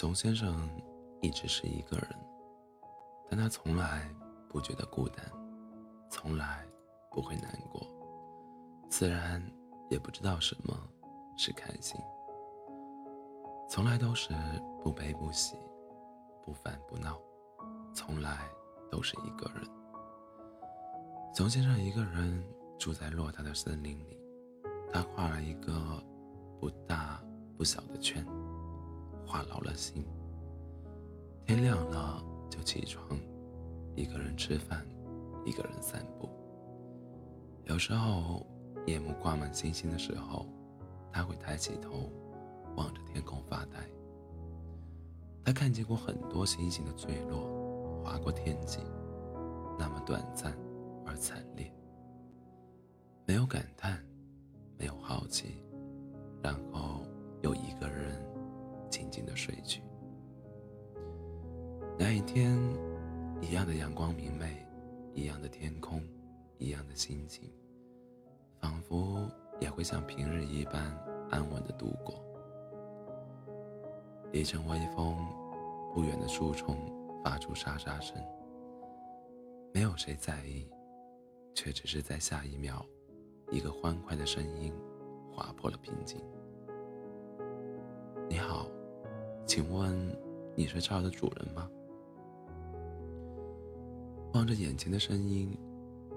熊先生一直是一个人，但他从来不觉得孤单，从来不会难过，自然也不知道什么是开心，从来都是不悲不喜，不烦不闹，从来都是一个人。熊先生一个人住在偌大的森林里，他画了一个不大不小的圈。话老了心。天亮了就起床，一个人吃饭，一个人散步。有时候夜幕挂满星星的时候，他会抬起头，望着天空发呆。他看见过很多星星的坠落，划过天际，那么短暂而惨烈。没有感叹，没有好奇，然后又一个人。静静的睡去。那一天，一样的阳光明媚，一样的天空，一样的心情，仿佛也会像平日一般安稳的度过。一阵微风，不远的树丛发出沙沙声。没有谁在意，却只是在下一秒，一个欢快的声音划破了平静。你好。请问你是这儿的主人吗？望着眼前的声音，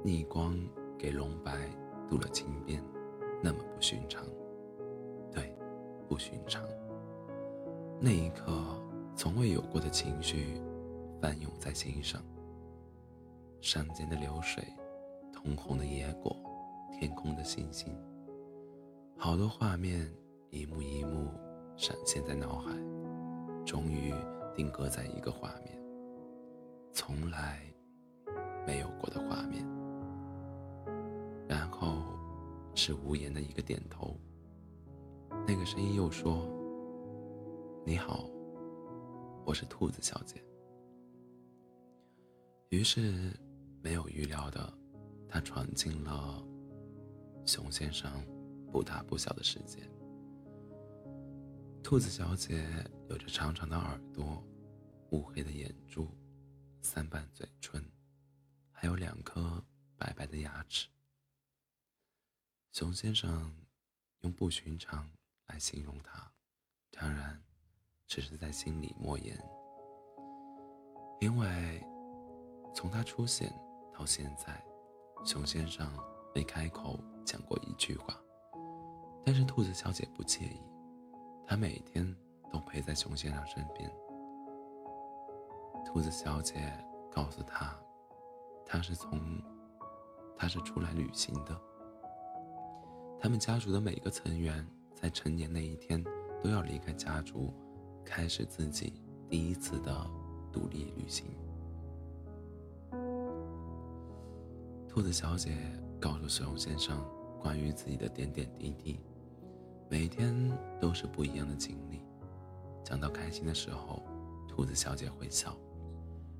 逆光给龙白镀了金边，那么不寻常。对，不寻常。那一刻，从未有过的情绪翻涌在心上。山间的流水，通红的野果，天空的星星，好多画面一幕一幕闪现在脑海。终于定格在一个画面，从来没有过的画面。然后是无言的一个点头。那个声音又说：“你好，我是兔子小姐。”于是没有预料的，他闯进了熊先生不大不小的世界。兔子小姐有着长长的耳朵，乌黑的眼珠，三瓣嘴唇，还有两颗白白的牙齿。熊先生用不寻常来形容她，当然只是在心里默言，因为从她出现到现在，熊先生没开口讲过一句话，但是兔子小姐不介意。他每天都陪在熊先生身边。兔子小姐告诉他，他是从，他是出来旅行的。他们家族的每个成员在成年那一天都要离开家族，开始自己第一次的独立旅行。兔子小姐告诉熊先生关于自己的点点滴滴。每天都是不一样的经历。讲到开心的时候，兔子小姐会笑，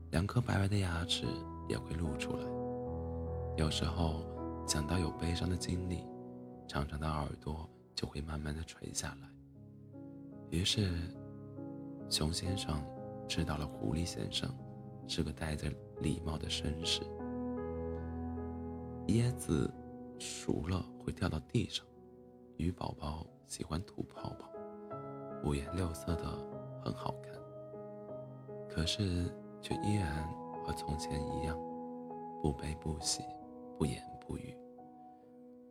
两颗白白的牙齿也会露出来。有时候讲到有悲伤的经历，长长的耳朵就会慢慢的垂下来。于是，熊先生知道了狐狸先生是个戴着礼帽的绅士。椰子熟了会掉到地上，鱼宝宝。喜欢吐泡泡，五颜六色的很好看，可是却依然和从前一样，不悲不喜，不言不语。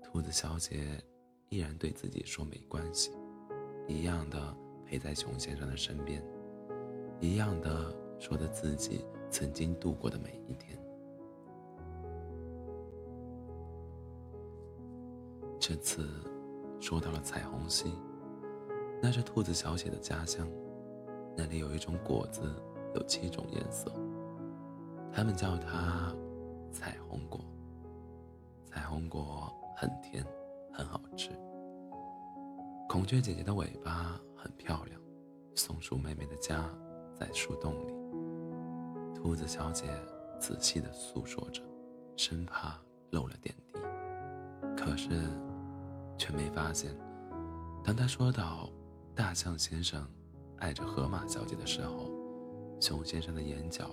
兔子小姐依然对自己说没关系，一样的陪在熊先生的身边，一样的说着自己曾经度过的每一天。这次。说到了彩虹溪，那是兔子小姐的家乡。那里有一种果子，有七种颜色，他们叫它彩虹果。彩虹果很甜，很好吃。孔雀姐姐的尾巴很漂亮，松鼠妹妹的家在树洞里。兔子小姐仔细地诉说着，生怕漏了点滴。可是。却没发现，当他说到大象先生爱着河马小姐的时候，熊先生的眼角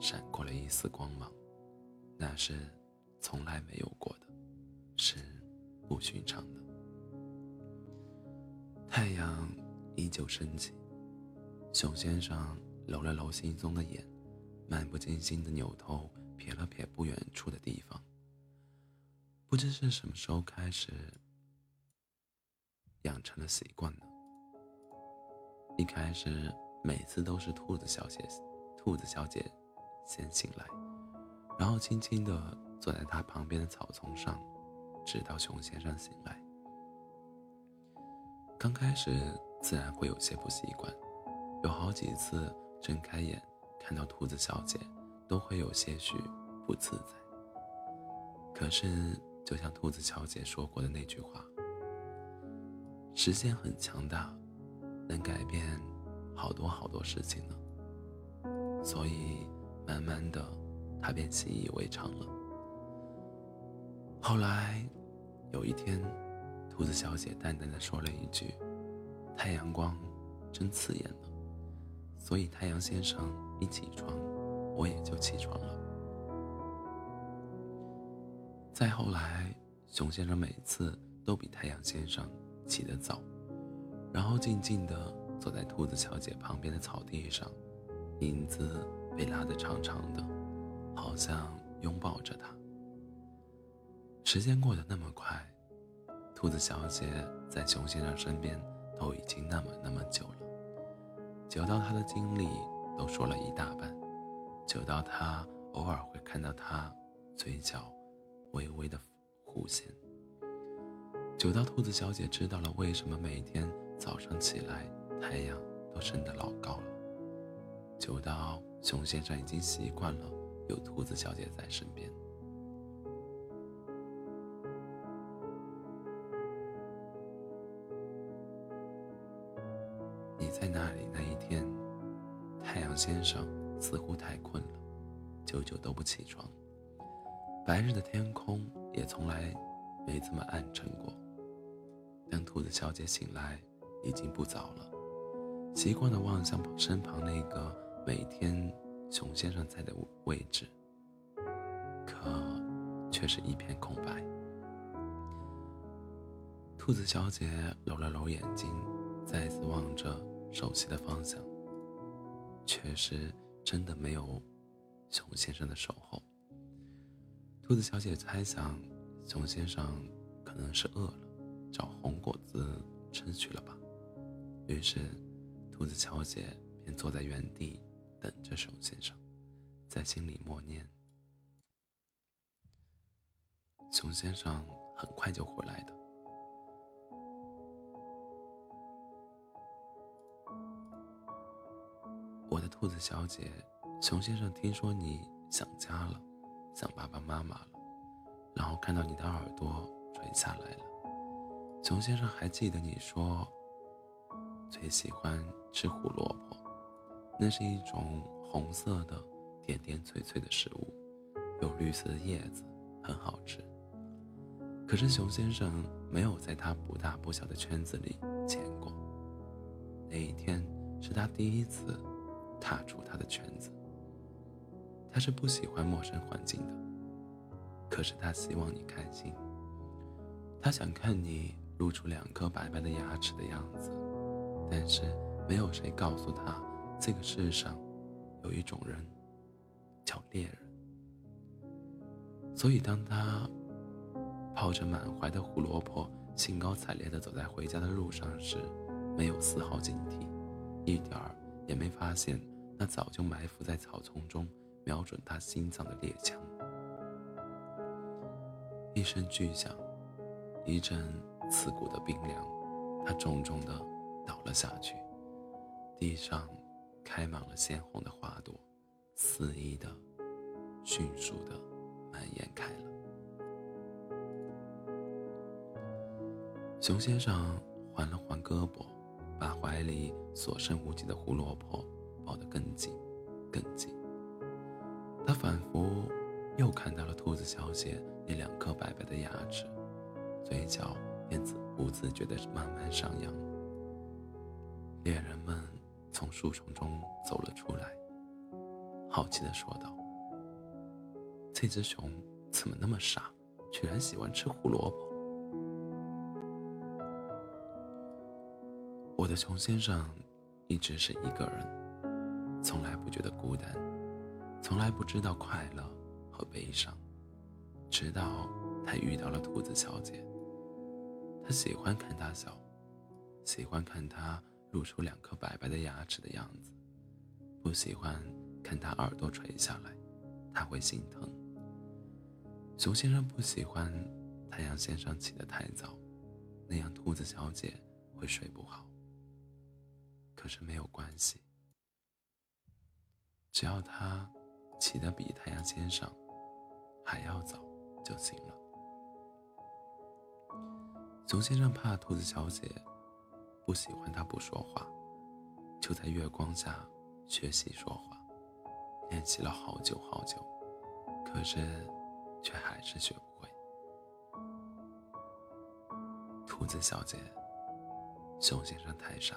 闪过了一丝光芒，那是从来没有过的，是不寻常的。太阳依旧升起，熊先生揉了揉惺忪的眼，漫不经心的扭头瞥了瞥不远处的地方。不知是什么时候开始，养成了习惯呢？一开始每次都是兔子小姐，兔子小姐先醒来，然后轻轻地坐在她旁边的草丛上，直到熊先生醒来。刚开始自然会有些不习惯，有好几次睁开眼看到兔子小姐，都会有些许不自在。可是，就像兔子小姐说过的那句话：“时间很强大，能改变好多好多事情呢。”所以，慢慢的，他便习以为常了。后来，有一天。兔子小姐淡淡的说了一句：“太阳光真刺眼呢。”所以太阳先生一起床，我也就起床了。再后来，熊先生每次都比太阳先生起得早，然后静静地坐在兔子小姐旁边的草地上，影子被拉得长长的，好像拥抱着她。时间过得那么快。兔子小姐在熊先生身边都已经那么那么久了，久到她的经历都说了一大半，久到她偶尔会看到他嘴角微微的弧线，久到兔子小姐知道了为什么每天早上起来太阳都升得老高了，久到熊先生已经习惯了有兔子小姐在身边。你在那里那一天，太阳先生似乎太困了，久久都不起床。白日的天空也从来没这么暗沉过。当兔子小姐醒来，已经不早了，习惯的望向身旁那个每天熊先生在的位置，可却是一片空白。兔子小姐揉了揉眼睛，再次望着。熟悉的方向，确实真的没有熊先生的守候。兔子小姐猜想，熊先生可能是饿了，找红果子吃去了吧。于是，兔子小姐便坐在原地等着熊先生，在心里默念：“熊先生很快就回来的。”我的兔子小姐，熊先生听说你想家了，想爸爸妈妈了，然后看到你的耳朵垂下来了。熊先生还记得你说最喜欢吃胡萝卜，那是一种红色的点点脆脆的食物，有绿色的叶子，很好吃。可是熊先生没有在他不大不小的圈子里见过。那一天是他第一次。踏出他的圈子，他是不喜欢陌生环境的。可是他希望你开心，他想看你露出两颗白白的牙齿的样子。但是没有谁告诉他，这个世上有一种人叫猎人。所以当他抱着满怀的胡萝卜，兴高采烈地走在回家的路上时，没有丝毫警惕，一点儿也没发现。那早就埋伏在草丛中，瞄准他心脏的猎枪。一声巨响，一阵刺骨的冰凉，他重重的倒了下去。地上开满了鲜红的花朵，肆意的、迅速的蔓延开了。熊先生缓了缓胳膊，把怀里所剩无几的胡萝卜。抱得更紧，更紧。他仿佛又看到了兔子小姐那两颗白白的牙齿，嘴角便自不自觉地慢慢上扬。猎人们从树丛中走了出来，好奇的说道：“这只熊怎么那么傻，居然喜欢吃胡萝卜？”我的熊先生一直是一个人，从来不觉得孤单，从来不知道快乐和悲伤，直到他遇到了兔子小姐。他喜欢看他笑，喜欢看他露出两颗白白的牙齿的样子，不喜欢看他耳朵垂下来，他会心疼。熊先生不喜欢太阳先生起得太早，那样兔子小姐会睡不好。可是没有关系，只要他起得比太阳先生还要早就行了。熊先生怕兔子小姐不喜欢他不说话，就在月光下学习说话，练习了好久好久，可是却还是学不会。兔子小姐，熊先生太傻，